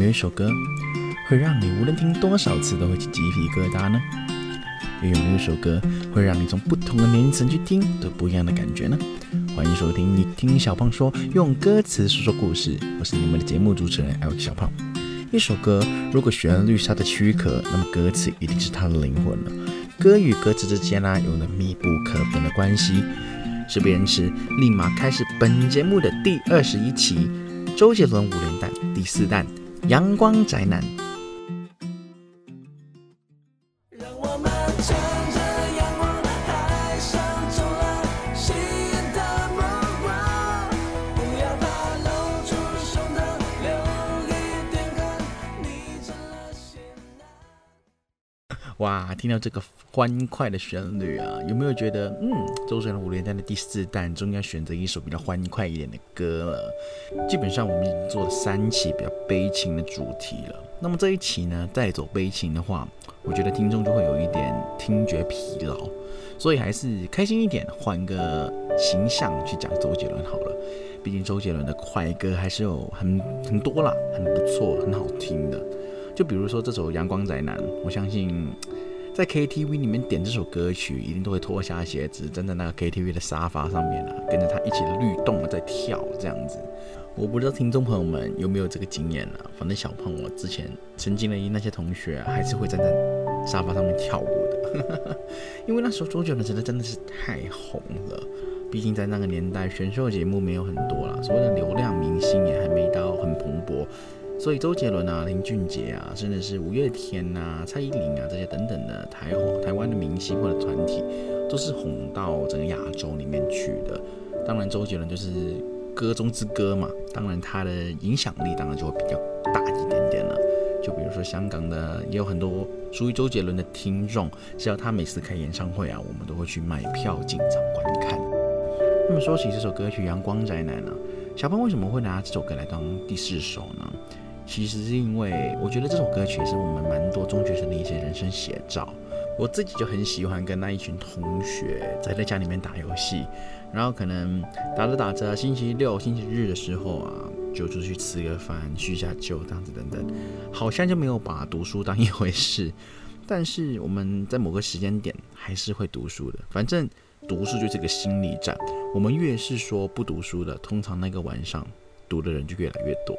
没有一首歌会让你无论听多少次都会起鸡皮疙瘩呢？又有没有一首歌会让你从不同的年龄层去听都不一样的感觉呢？欢迎收听你听小胖说，用歌词说说故事。我是你们的节目主持人 L 小胖。一首歌如果旋律是它的躯壳，那么歌词一定是它的灵魂了。歌与歌词之间呢，有着密不可分的关系。是别人吃，立马开始本节目的第二十一期，周杰伦五连弹第四弹，阳光宅男。哇，听到这个欢快的旋律啊，有没有觉得，嗯，周杰伦五连弹的第四弹终于要选择一首比较欢快一点的歌了？基本上我们已经做了三期比较悲情的主题了，那么这一期呢，再走悲情的话，我觉得听众就会有一点听觉疲劳，所以还是开心一点，换个形象去讲周杰伦好了。毕竟周杰伦的快歌还是有很很多啦，很不错，很好听的。就比如说这首《阳光宅男》，我相信在 KTV 里面点这首歌曲，一定都会脱下鞋子，站在那个 KTV 的沙发上面啊，跟着他一起律动的在跳这样子。我不知道听众朋友们有没有这个经验啊？反正小胖我之前曾经的那些同学还是会站在沙发上面跳舞的，因为那时候周杰伦真的真的是太红了。毕竟在那个年代，选秀节目没有很多啦，所谓的流量明星也还没到很蓬勃。所以周杰伦啊、林俊杰啊，甚至是五月天呐、蔡依林啊这些等等的台台湾的明星或者团体，都是红到整个亚洲里面去的。当然，周杰伦就是歌中之歌嘛，当然他的影响力当然就会比较大一点点了。就比如说香港的也有很多属于周杰伦的听众，只要他每次开演唱会啊，我们都会去买票进场观看。那么说起这首歌曲《阳光宅男》呢，小胖为什么会拿这首歌来当第四首呢？其实是因为我觉得这首歌曲是我们蛮多中学生的一些人生写照。我自己就很喜欢跟那一群同学宅在家里面打游戏，然后可能打着打着，星期六、星期日的时候啊，就出去吃个饭、叙下旧，这样子等等，好像就没有把读书当一回事。但是我们在某个时间点还是会读书的，反正读书就是个心理战。我们越是说不读书的，通常那个晚上。读的人就越来越多。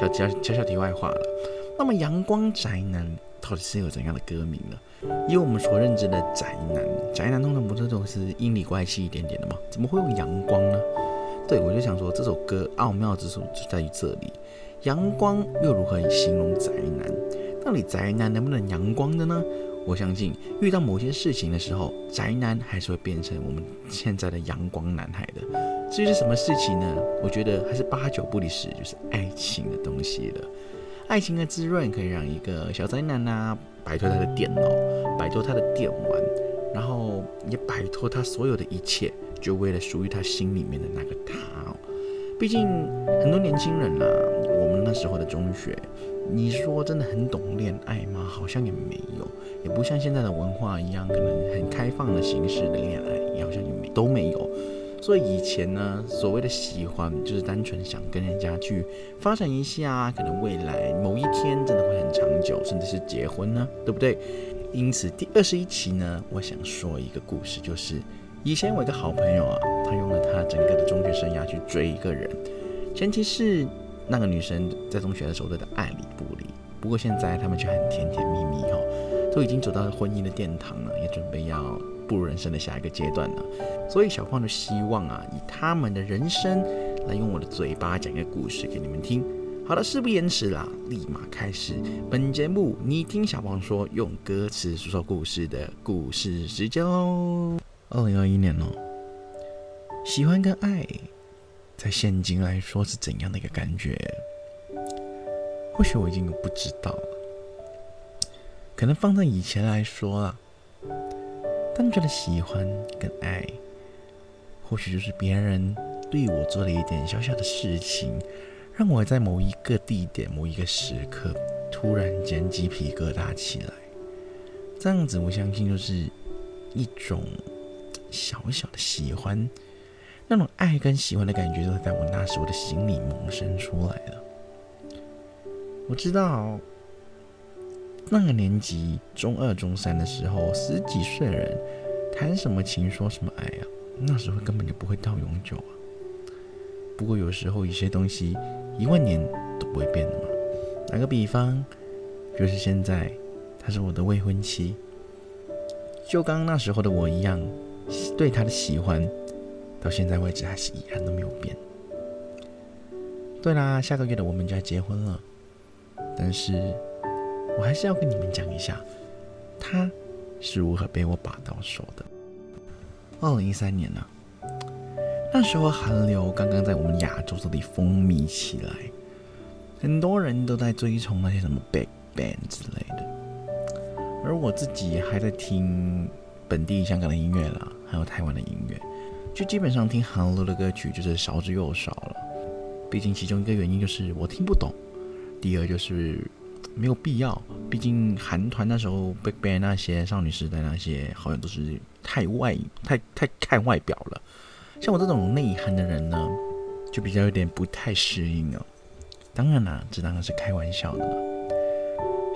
小小小小题外话了，那么阳光宅男到底是有怎样的歌名呢？以我们所认知的宅男，宅男通常不是都是阴里怪气一点点的吗？怎么会用阳光呢？对我就想说，这首歌奥妙之处就在于这里，阳光又如何形容宅男？到底宅男能不能阳光的呢？我相信遇到某些事情的时候，宅男还是会变成我们现在的阳光男孩的。至于是什么事情呢？我觉得还是八九不离十，就是爱情的东西了。爱情的滋润可以让一个小宅男呐摆脱他的电脑，摆脱他的电玩，然后也摆脱他所有的一切，就为了属于他心里面的那个他哦。毕竟很多年轻人呐，我们那时候的中学。你说真的很懂恋爱吗？好像也没有，也不像现在的文化一样，可能很开放的形式的恋爱，好像也没都没有。所以以前呢，所谓的喜欢，就是单纯想跟人家去发展一下，可能未来某一天真的会很长久，甚至是结婚呢，对不对？因此第二十一期呢，我想说一个故事，就是以前我一个好朋友啊，他用了他整个的中学生涯去追一个人，前提是。那个女生在中学的时候对他爱理不理，不过现在他们却很甜甜蜜蜜哈，都已经走到婚姻的殿堂了，也准备要步入人生的下一个阶段了。所以小胖就希望啊，以他们的人生来用我的嘴巴讲一个故事给你们听。好了，事不延迟啦，立马开始本节目。你听小胖说，用歌词说说故事的故事时间喽。二零二一年哦，喜欢跟爱。在现今来说是怎样的一个感觉？或许我已经不知道了。可能放在以前来说啊，单纯的喜欢跟爱，或许就是别人对我做了一点小小的事情，让我在某一个地点、某一个时刻，突然间鸡皮疙瘩起来。这样子，我相信就是一种小小的喜欢。那种爱跟喜欢的感觉，都在我那时候的心里萌生出来了。我知道那个年级中二、中三的时候，十几岁的人谈什么情、说什么爱啊？那时候根本就不会到永久啊。不过有时候一些东西一万年都不会变的嘛。打个比方，就是现在她是我的未婚妻，就刚那时候的我一样，对她的喜欢到现在为止还是一样都没有变。对啦，下个月的我们就要结婚了，但是我还是要跟你们讲一下，他是如何被我把到手的。二零一三年呢，那时候韩流刚刚在我们亚洲这里风靡起来，很多人都在追崇那些什么 Big Bang 之类的，而我自己还在听本地香港的音乐啦，还有台湾的音乐，就基本上听韩流的歌曲就是少之又少了。毕竟其中一个原因就是我听不懂，第二就是没有必要。毕竟韩团那时候 Big Bang 那些少女时代那些好像都是太外太太看外表了。像我这种内涵的人呢，就比较有点不太适应哦。当然啦，这当然是开玩笑的了。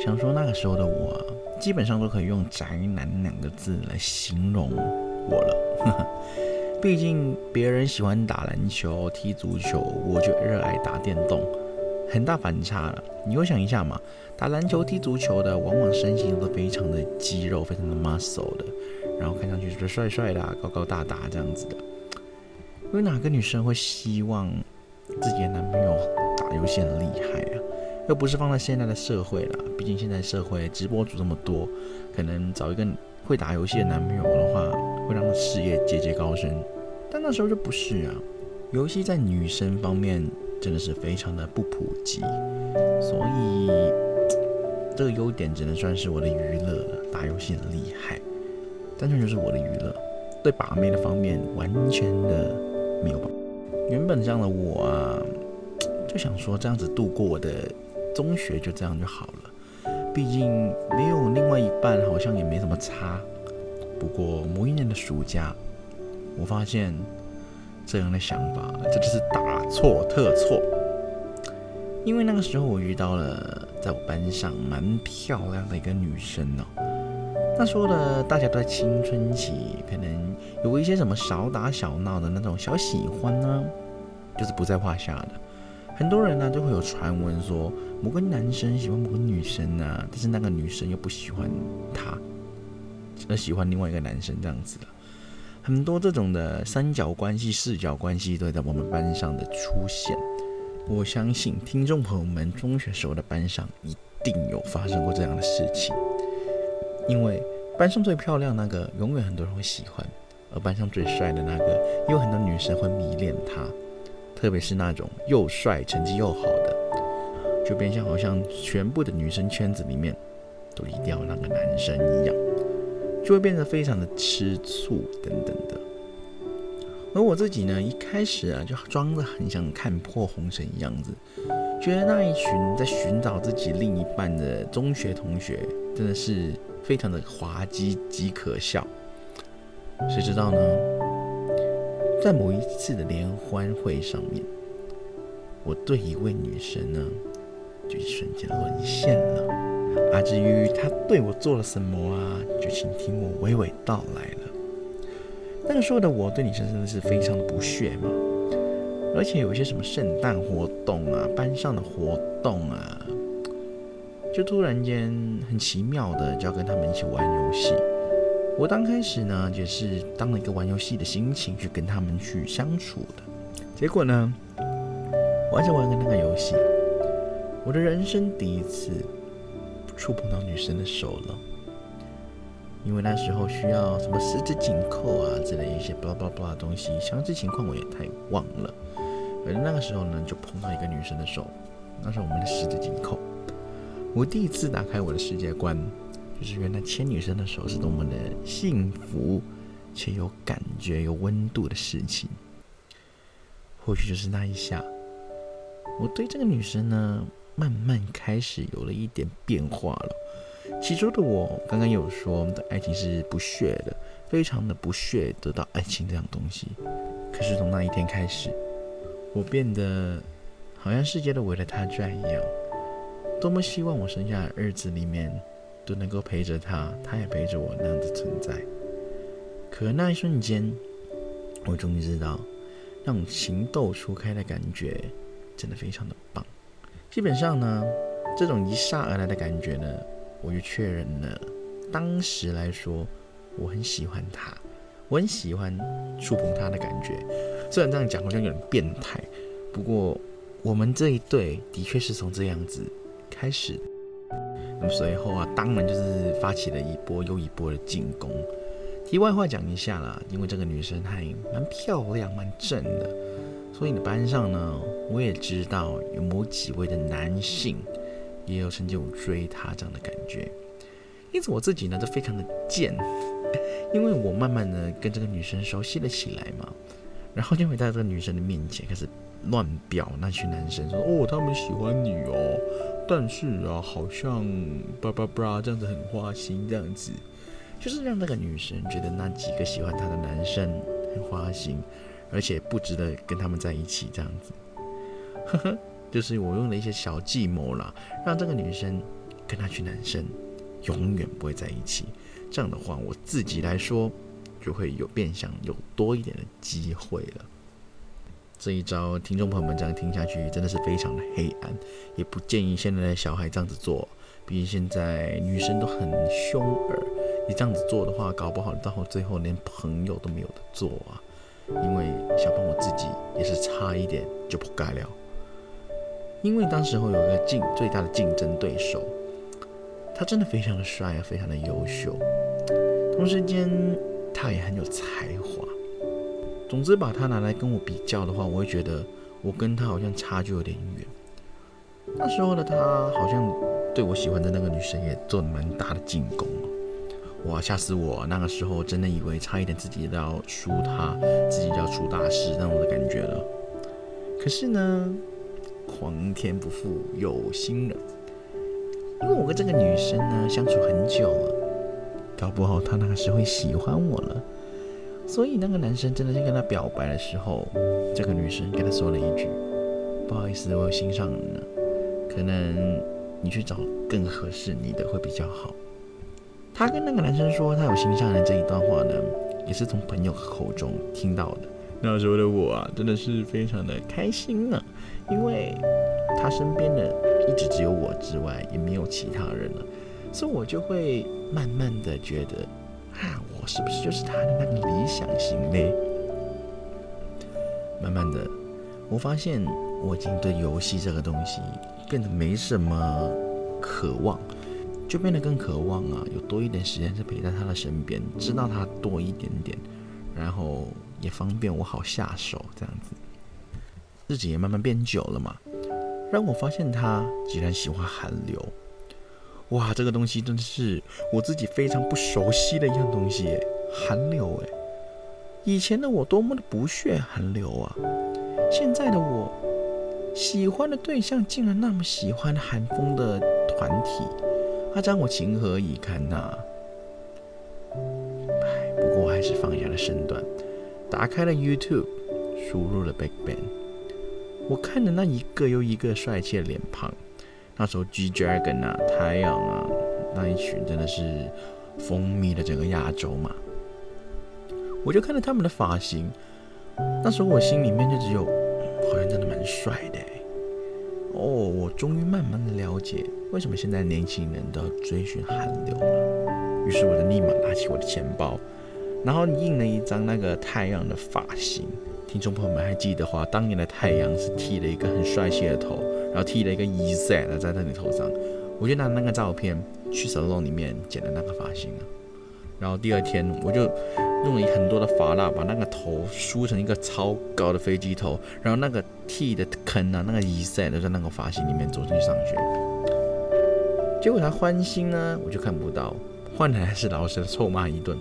想说那个时候的我，基本上都可以用宅男两个字来形容我了。毕竟别人喜欢打篮球、踢足球，我就热爱打电动，很大反差了。你会想一下嘛？打篮球、踢足球的，往往身形都非常的肌肉，非常的 muscle 的，然后看上去就是帅帅的、高高大大这样子的。有哪个女生会希望自己的男朋友打游戏很厉害啊？又不是放在现在的社会了，毕竟现在社会直播主这么多，可能找一个会打游戏的男朋友的话，会让他事业节节高升。但那时候就不是啊，游戏在女生方面真的是非常的不普及，所以这个优点只能算是我的娱乐。打游戏很厉害，单纯就是我的娱乐，对把妹的方面完全的没有。原本这样的我啊，就想说这样子度过我的中学就这样就好了，毕竟没有另外一半，好像也没什么差。不过某一年的暑假。我发现这样的想法，这就是大错特错。因为那个时候我遇到了在我班上蛮漂亮的一个女生哦。那时候的大家都在青春期，可能有一些什么小打小闹的那种小喜欢呢，就是不在话下的。很多人呢都会有传闻说某个男生喜欢某个女生啊，但是那个女生又不喜欢他，而喜欢另外一个男生这样子的。很多这种的三角关系、四角关系都在我们班上的出现。我相信听众朋友们中学时候的班上一定有发生过这样的事情，因为班上最漂亮那个永远很多人会喜欢，而班上最帅的那个有很多女生会迷恋他，特别是那种又帅、成绩又好的，就变相好像全部的女生圈子里面都一定要那个男生一样。就会变得非常的吃醋等等的，而我自己呢，一开始啊就装的很想看破红尘一样子，觉得那一群在寻找自己另一半的中学同学真的是非常的滑稽极可笑。谁知道呢，在某一次的联欢会上面，我对一位女生呢，就一瞬间沦陷了。啊，至于他对我做了什么啊，就请听我娓娓道来了。那个时候的我对女生真的是非常的不屑嘛，而且有一些什么圣诞活动啊、班上的活动啊，就突然间很奇妙的就要跟他们一起玩游戏。我刚开始呢，也是当了一个玩游戏的心情去跟他们去相处的。结果呢，玩着玩着那个游戏，我的人生第一次。触碰到女生的手了，因为那时候需要什么十指紧扣啊之类一些巴拉巴拉巴拉的东西，详细情况我也太忘了。反正那个时候呢，就碰到一个女生的手，那是我们的十指紧扣。我第一次打开我的世界观，就是原来牵女生的手是多么的幸福且有感觉、有温度的事情。或许就是那一下，我对这个女生呢。慢慢开始有了一点变化了。起初的我刚刚有说，我们的爱情是不屑的，非常的不屑得到爱情这样东西。可是从那一天开始，我变得好像世界都围着他转一样。多么希望我剩下的日子里面都能够陪着他，他也陪着我那样的存在。可那一瞬间，我终于知道，那种情窦初开的感觉真的非常的棒。基本上呢，这种一刹而来的感觉呢，我就确认了，当时来说，我很喜欢他，我很喜欢触碰他的感觉。虽然这样讲好像有点变态，不过我们这一对的确是从这样子开始。那么随后啊，当然就是发起了一波又一波的进攻。题外话讲一下啦，因为这个女生还蛮漂亮、蛮正的，所以你班上呢，我也知道有某几位的男性也有曾经有追她这样的感觉。因此我自己呢就非常的贱，因为我慢慢的跟这个女生熟悉了起来嘛，然后就会在这个女生的面前开始乱表那群男生说哦，他们喜欢你哦，但是啊，好像叭叭叭这样子很花心这样子，就是让那个女生觉得那几个喜欢她的男生很花心，而且不值得跟他们在一起这样子。呵呵，就是我用了一些小计谋啦，让这个女生跟那群男生。永远不会在一起，这样的话，我自己来说就会有变相有多一点的机会了。这一招，听众朋友们这样听下去真的是非常的黑暗，也不建议现在的小孩这样子做。毕竟现在女生都很凶耳，你这样子做的话，搞不好到最后连朋友都没有的做啊。因为小胖我自己也是差一点就不该了，因为当时候有个竞最大的竞争对手。他真的非常的帅啊，非常的优秀，同时间他也很有才华。总之，把他拿来跟我比较的话，我会觉得我跟他好像差距有点远。那时候的他好像对我喜欢的那个女生也做了蛮大的进攻哇，吓死我！那个时候真的以为差一点自己都要输他，自己就要出大事那种的感觉了。可是呢，皇天不负有心人。因为我跟这个女生呢相处很久了，搞不好她那个时候会喜欢我了，所以那个男生真的是跟她表白的时候，这个女生跟他说了一句：“不好意思，我有心上人了，可能你去找更合适你的会比较好。”他跟那个男生说他有心上人这一段话呢，也是从朋友口中听到的。那时候的我啊，真的是非常的开心呢，因为他身边的。一直只有我之外，也没有其他人了，所以我就会慢慢的觉得，啊，我是不是就是他的那个理想型嘞？慢慢的，我发现我已经对游戏这个东西变得没什么渴望，就变得更渴望啊，有多一点时间是陪在他的身边，知道他多一点点，然后也方便我好下手，这样子，日子也慢慢变久了嘛。让我发现他竟然喜欢韩流，哇，这个东西真的是我自己非常不熟悉的一样东西，韩流哎，以前的我多么的不屑韩流啊，现在的我喜欢的对象竟然那么喜欢韩风的团体，他让我情何以堪呐！哎，不过我还是放下了身段，打开了 YouTube，输入了 BigBang。我看的那一个又一个帅气的脸庞，那时候 G Dragon 啊，太阳啊，那一群真的是风靡了整个亚洲嘛。我就看着他们的发型，那时候我心里面就只有，好像真的蛮帅的。哦，我终于慢慢的了解为什么现在年轻人都要追寻韩流了。于是我就立马拿起我的钱包，然后印了一张那个太阳的发型。听众朋友们还记得话，当年的太阳是剃了一个很帅气的头，然后剃了一个 E Z 的在你头上，我就拿那个照片去 salon 里面剪的那个发型。然后第二天我就用了很多的发蜡把那个头梳成一个超高的飞机头，然后那个剃的坑啊，那个 E 塞都在那个发型里面走进去上学。结果他欢心呢，我就看不到，换来是老师臭骂一顿，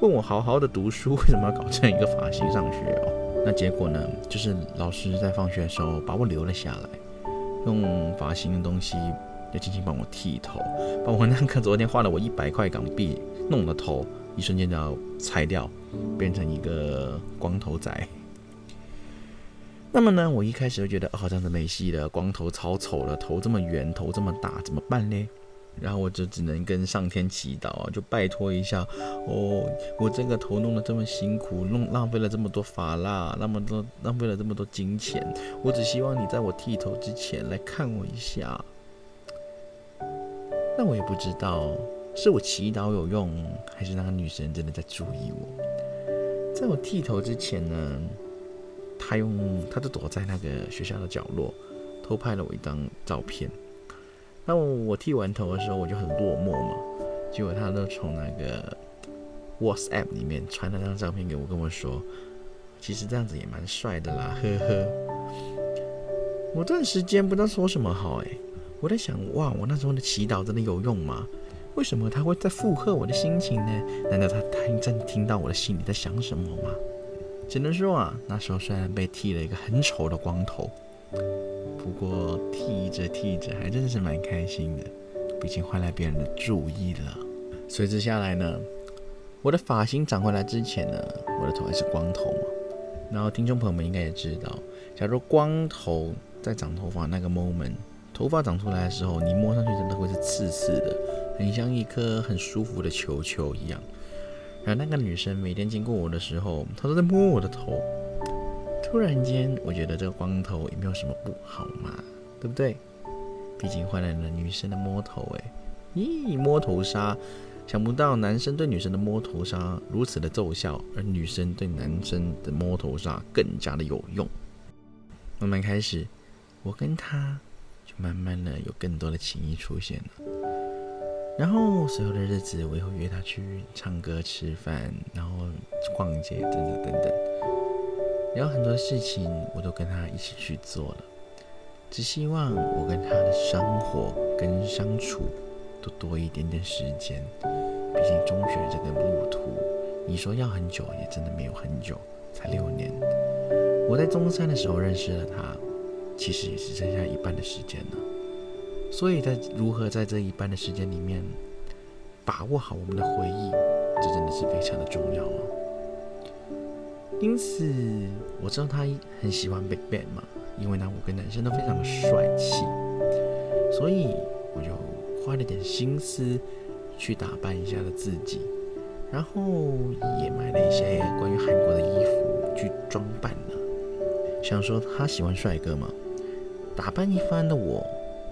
问我好好的读书为什么要搞这样一个发型上学哦。那结果呢？就是老师在放学的时候把我留了下来，用发型的东西要轻轻帮我剃头，把我那个昨天花了我一百块港币弄的头，一瞬间就要拆掉，变成一个光头仔。那么呢，我一开始就觉得哦，这样子没戏了，光头超丑了，头这么圆，头这么大，怎么办呢？然后我就只能跟上天祈祷啊，就拜托一下哦，我这个头弄得这么辛苦，弄浪费了这么多发蜡，那么多浪费了这么多金钱，我只希望你在我剃头之前来看我一下。那我也不知道是我祈祷有用，还是那个女生真的在注意我。在我剃头之前呢，她用她就躲在那个学校的角落，偷拍了我一张照片。那我我剃完头的时候，我就很落寞嘛。结果他都从那个 WhatsApp 里面传了张照片给我，跟我说：“其实这样子也蛮帅的啦，呵呵。”我这段时间不知道说什么好哎。我在想，哇，我那时候的祈祷真的有用吗？为什么他会在附和我的心情呢？难道他他正听到我的心里在想什么吗？只能说啊，那时候虽然被剃了一个很丑的光头。不过剃着剃着还真的是蛮开心的，毕竟换来别人的注意了。随之下来呢，我的发型长回来之前呢，我的头还是光头嘛。然后听众朋友们应该也知道，假如光头在长头发那个 moment，头发长出来的时候，你摸上去真的会是刺刺的，很像一颗很舒服的球球一样。然后那个女生每天经过我的时候，她都在摸我的头。突然间，我觉得这个光头也没有什么不好嘛，对不对？毕竟换来了女生的摸头，哎，咦，摸头杀！想不到男生对女生的摸头杀如此的奏效，而女生对男生的摸头杀更加的有用。慢慢开始，我跟他就慢慢的有更多的情谊出现了。然后所有的日子，我也会约他去唱歌、吃饭，然后逛街，等等等等。然后很多事情我都跟他一起去做了，只希望我跟他的生活跟相处都多一点点时间。毕竟中学这个路途，你说要很久也真的没有很久，才六年。我在中三的时候认识了他，其实也是剩下一半的时间了。所以在如何在这一半的时间里面把握好我们的回忆，这真的是非常的重要哦。因此，我知道他很喜欢 Big Bang 嘛，因为那五个男生都非常的帅气，所以我就花了点心思去打扮一下了自己，然后也买了一些关于韩国的衣服去装扮了。想说他喜欢帅哥嘛，打扮一番的我，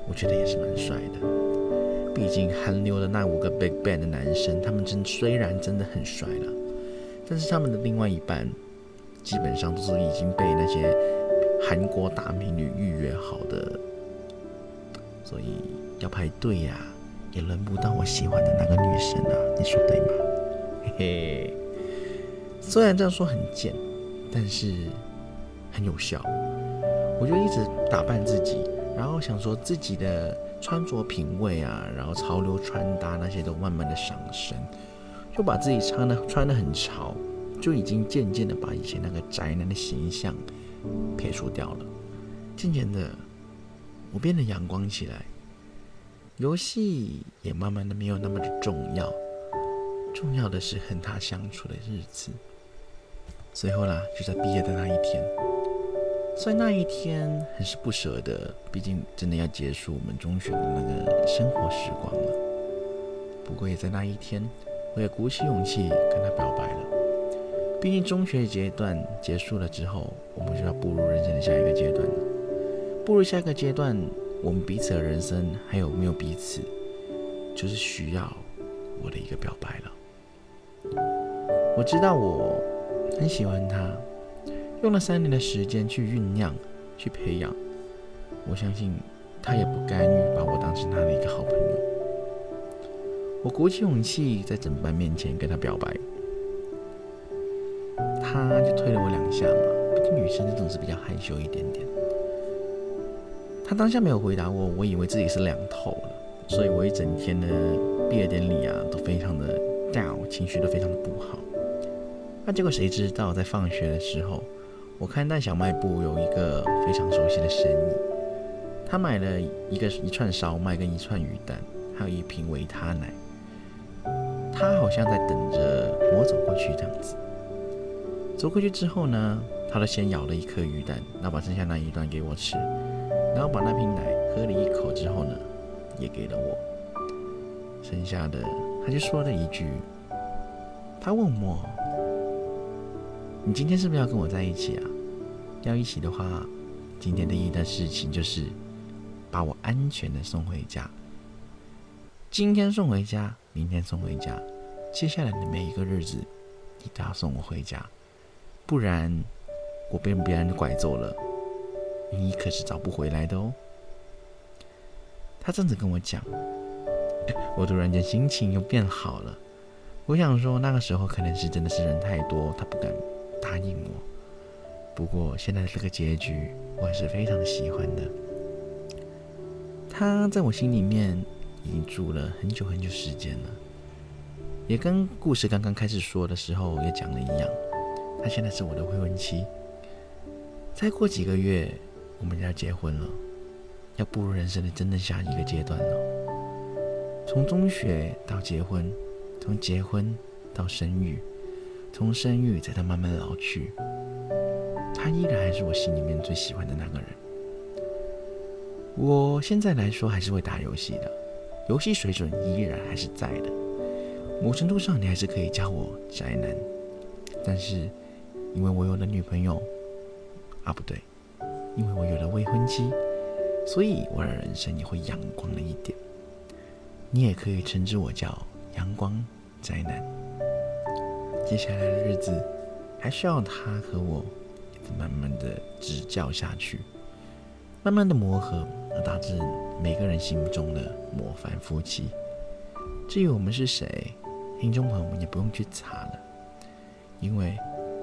我觉得也是蛮帅的。毕竟韩流的那五个 Big Bang 的男生，他们真虽然真的很帅了，但是他们的另外一半。基本上都是已经被那些韩国大美女预约好的，所以要排队呀，也轮不到我喜欢的那个女生啊，你说对吗？嘿嘿，虽然这样说很贱，但是很有效。我就一直打扮自己，然后想说自己的穿着品味啊，然后潮流穿搭那些都慢慢的上升，就把自己穿的穿的很潮。就已经渐渐的把以前那个宅男的形象撇除掉了。渐渐的，我变得阳光起来，游戏也慢慢的没有那么的重要，重要的是和他相处的日子。最后啦，就在毕业的那一天，所以那一天很是不舍得，毕竟真的要结束我们中学的那个生活时光了。不过也在那一天，我也鼓起勇气跟他表白了。毕竟中学阶段结束了之后，我们就要步入人生的下一个阶段了。步入下一个阶段，我们彼此的人生还有没有彼此，就是需要我的一个表白了。我知道我很喜欢他，用了三年的时间去酝酿、去培养。我相信他也不甘于把我当成他的一个好朋友。我鼓起勇气在整班面前跟他表白。他就推了我两下嘛，毕竟女生就总是比较害羞一点点。他当下没有回答我，我以为自己是凉透了，所以我一整天的毕业典礼啊都非常的 down，情绪都非常的不好。那结果谁知道在放学的时候，我看到小卖部有一个非常熟悉的身影，他买了一个一串烧麦跟一串鱼蛋，还有一瓶维他奶。他好像在等着我走过去这样子。走过去之后呢，他就先咬了一颗鱼蛋，然后把剩下那一段给我吃，然后把那瓶奶喝了一口之后呢，也给了我。剩下的他就说了一句，他问我：“你今天是不是要跟我在一起啊？要一起的话，今天的一件事情就是把我安全的送回家。今天送回家，明天送回家，接下来的每一个日子，你都要送我回家，不然。”我被别人拐走了，你可是找不回来的哦。他这样子跟我讲，我突然间心情又变好了。我想说，那个时候可能是真的是人太多，他不敢答应我。不过现在这个结局，我还是非常喜欢的。他在我心里面已经住了很久很久时间了，也跟故事刚刚开始说的时候也讲了一样，他现在是我的未婚妻。再过几个月，我们就要结婚了，要步入人生的真正下一个阶段了。从中学到结婚，从结婚到生育，从生育再到慢慢老去，他依然还是我心里面最喜欢的那个人。我现在来说还是会打游戏的，游戏水准依然还是在的。某程度上，你还是可以叫我宅男，但是因为我有了女朋友。啊，不对，因为我有了未婚妻，所以我的人生也会阳光了一点。你也可以称之我叫阳光宅男。接下来的日子，还需要他和我慢慢的指教下去，慢慢的磨合，而达至每个人心目中的模范夫妻。至于我们是谁，听众朋友们也不用去查了，因为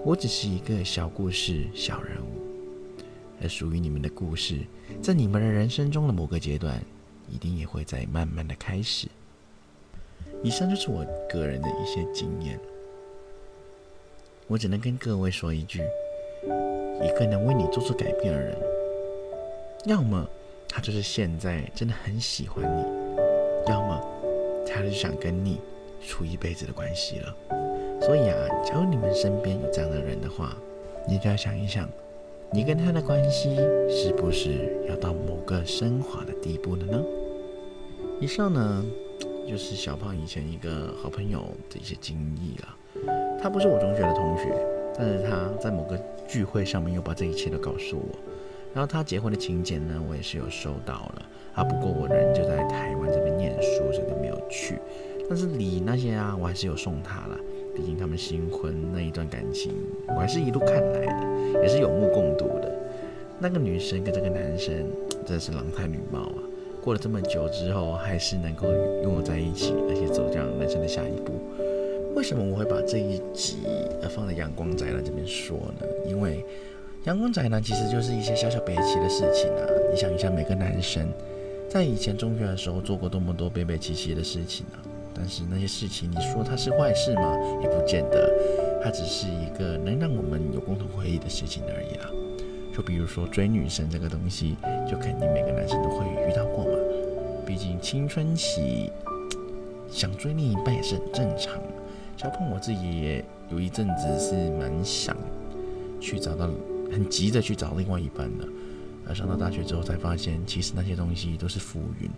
我只是一个小故事、小人物。而属于你们的故事，在你们的人生中的某个阶段，一定也会在慢慢的开始。以上就是我个人的一些经验，我只能跟各位说一句：一个能为你做出改变的人，要么他就是现在真的很喜欢你，要么他就想跟你处一辈子的关系了。所以啊，假如你们身边有这样的人的话，你就要想一想。你跟他的关系是不是要到某个升华的地步了呢？以上呢，就是小胖以前一个好朋友的一些经历了。他不是我中学的同学，但是他在某个聚会上面又把这一切都告诉我。然后他结婚的请柬呢，我也是有收到了。啊，不过我人就在台湾这边念书，所以都没有去。但是礼那些啊，我还是有送他了。毕竟他们新婚那一段感情，我还是一路看来的，也是有目共睹的。那个女生跟这个男生真的是郎才女貌啊！过了这么久之后，还是能够拥有在一起，而且走向人生的下一步。为什么我会把这一集呃放在阳光宅男这边说呢？因为阳光宅男其实就是一些小小悲戚的事情啊。你想一下，每个男生在以前中学的时候做过多么多悲悲戚戚的事情啊！但是那些事情，你说它是坏事吗？也不见得，它只是一个能让我们有共同回忆的事情而已啦。就比如说追女生这个东西，就肯定每个男生都会遇到过嘛。毕竟青春期想追另一半也是很正常。小鹏我自己也有一阵子是蛮想去找到，很急着去找另外一半的。而上到大学之后才发现，其实那些东西都是浮云。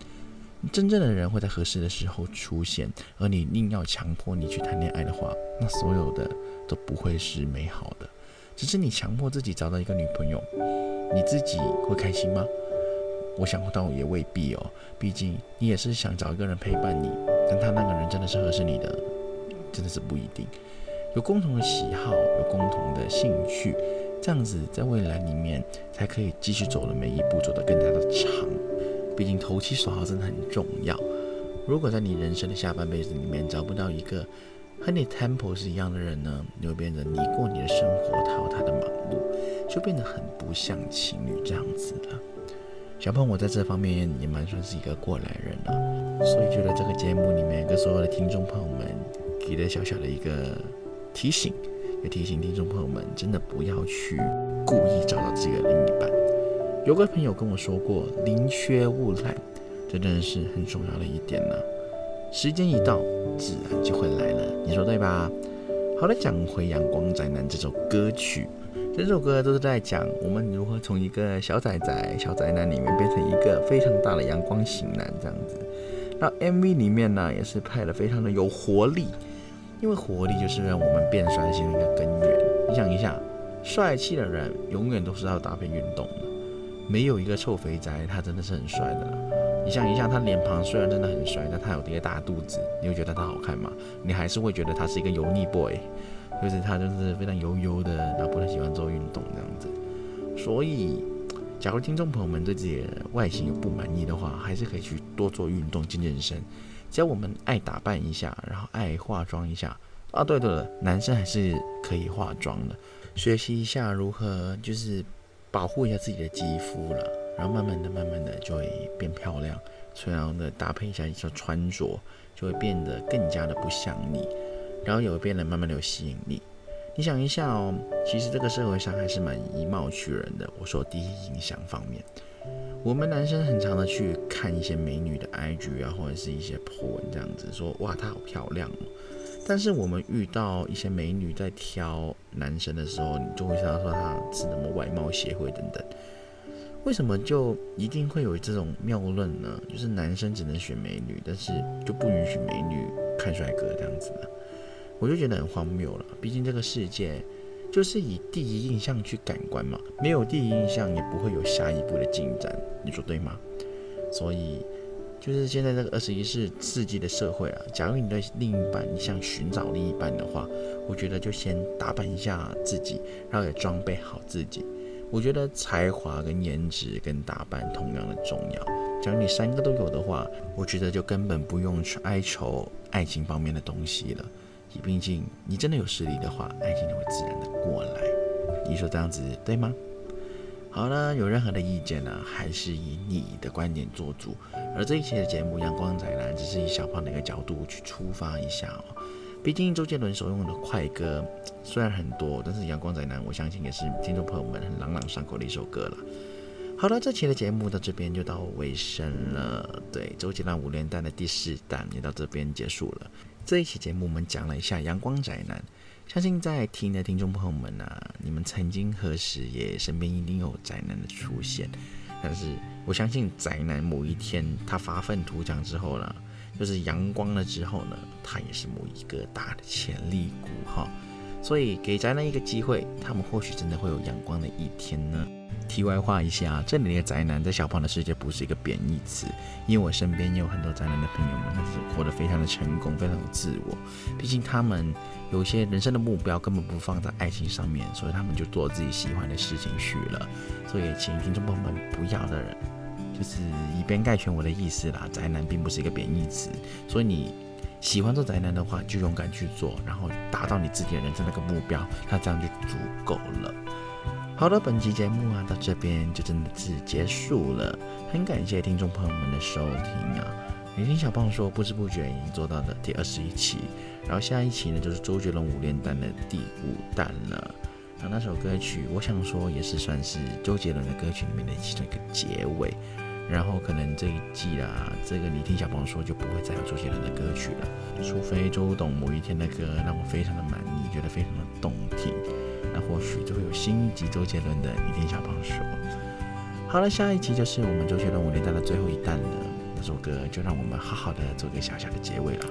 真正的人会在合适的时候出现，而你硬要强迫你去谈恋爱的话，那所有的都不会是美好的。只是你强迫自己找到一个女朋友，你自己会开心吗？我想到也未必哦。毕竟你也是想找一个人陪伴你，但他那个人真的是合适你的，真的是不一定。有共同的喜好，有共同的兴趣，这样子在未来里面才可以继续走的每一步走得更加的长。毕竟投其所好真的很重要。如果在你人生的下半辈子里面找不到一个和你 tempo 是一样的人呢，你会变得你过你的生活，他有他的忙碌，就变得很不像情侣这样子了。小胖，我在这方面也蛮算是一个过来人了，所以觉得这个节目里面跟所有的听众朋友们给的小小的一个提醒，也提醒听众朋友们，真的不要去故意找到自己的另一半。有个朋友跟我说过，宁缺毋滥，这真的是很重要的一点呢。时间一到，自然就会来了，你说对吧？好了，讲回《阳光宅男》这首歌曲，整首歌都是在讲我们如何从一个小仔仔、小宅男里面变成一个非常大的阳光型男这样子。那 MV 里面呢，也是拍的非常的有活力，因为活力就是让我们变帅性的一个根源。你想一下，帅气的人永远都是要搭配运动的，没有一个臭肥宅他真的是很帅的。你想一下，他脸庞虽然真的很帅，但他有这些大肚子，你会觉得他好看吗？你还是会觉得他是一个油腻 boy。就是他就是非常油油的，然后不太喜欢做运动这样子。所以，假如听众朋友们对自己的外形有不满意的话，还是可以去多做运动、健健身。只要我们爱打扮一下，然后爱化妆一下啊，对对了，男生还是可以化妆的，学习一下如何就是保护一下自己的肌肤了，然后慢慢的、慢慢的就会变漂亮。然后呢，搭配一下一些穿着，就会变得更加的不像你。然后有变得慢慢的有吸引力。你想一下哦，其实这个社会上还是蛮以貌取人的。我说第一印象方面，我们男生很常的去看一些美女的 IG 啊，或者是一些 po 文这样子，说哇她好漂亮哦。但是我们遇到一些美女在挑男生的时候，你就会想到说她是什么外貌协会等等。为什么就一定会有这种谬论呢？就是男生只能选美女，但是就不允许美女看帅哥这样子呢？我就觉得很荒谬了，毕竟这个世界就是以第一印象去感官嘛，没有第一印象也不会有下一步的进展，你说对吗？所以就是现在这个二十一世世纪的社会啊，假如你的另一半你想寻找另一半的话，我觉得就先打扮一下自己，然后也装备好自己。我觉得才华跟颜值跟打扮同样的重要。假如你三个都有的话，我觉得就根本不用去哀愁爱情方面的东西了。毕竟，你真的有实力的话，爱情就会自然的过来。你说这样子对吗？好了，有任何的意见呢，还是以你的观点做主。而这一期的节目《阳光宅男》只是以小胖的一个角度去出发一下哦。毕竟周杰伦所用的快歌虽然很多，但是《阳光宅男》我相信也是听众朋友们很朗朗上口的一首歌了。好了，这期的节目到这边就到尾声了。对，周杰伦五连弹的第四弹也到这边结束了。这一期节目，我们讲了一下阳光宅男。相信在听的听众朋友们呢，你们曾经何时也身边一定有宅男的出现。但是我相信宅男某一天他发愤图强之后呢，就是阳光了之后呢，他也是某一个大的潜力股哈。所以给宅男一个机会，他们或许真的会有阳光的一天呢。题外话一下，这里的宅男在小胖的世界不是一个贬义词，因为我身边也有很多宅男的朋友们，他是活得非常的成功，非常有自我。毕竟他们有些人生的目标根本不放在爱情上面，所以他们就做自己喜欢的事情去了。所以请听众朋友们不要的人，就是以偏概全我的意思啦。宅男并不是一个贬义词，所以你喜欢做宅男的话，就勇敢去做，然后达到你自己的人生那个目标，那这样就足够了。好的，本期节目啊，到这边就真的是结束了。很感谢听众朋友们的收听啊！你听小胖说，不知不觉已经做到了第二十一期，然后下一期呢就是周杰伦五连弹的第五弹了。那那首歌曲，我想说也是算是周杰伦的歌曲里面的其中一个结尾。然后可能这一季啊，这个你听小胖说就不会再有周杰伦的歌曲了，除非周董某一天的歌让我非常的满意，觉得非常的动听。那或许就会有新一集周杰伦的《你听小胖说》。好了，下一集就是我们周杰伦五年代的最后一弹了。那首歌就让我们好好的做个小小的结尾了。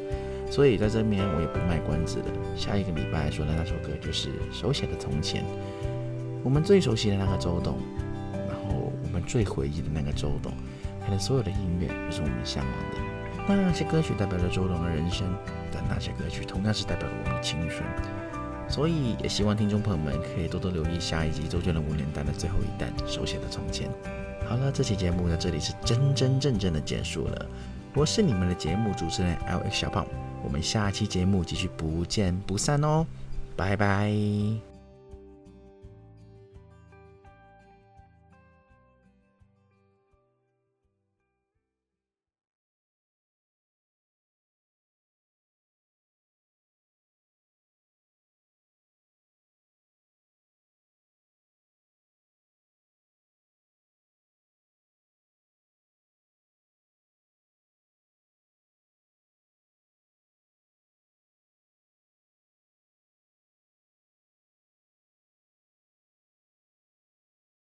所以在这边我也不卖关子了。下一个礼拜说的那首歌就是手写的从前，我们最熟悉的那个周董，最回忆的那个周董，他的所有的音乐都是我们向往的。那些歌曲代表了周董的人生，但那些歌曲同样是代表了我们的青春。所以也希望听众朋友们可以多多留意下一集周杰伦五年代的最后一弹手写的从前。好了，这期节目到这里是真真正正的结束了。我是你们的节目主持人 L X 小胖，我们下期节目继续不见不散哦，拜拜。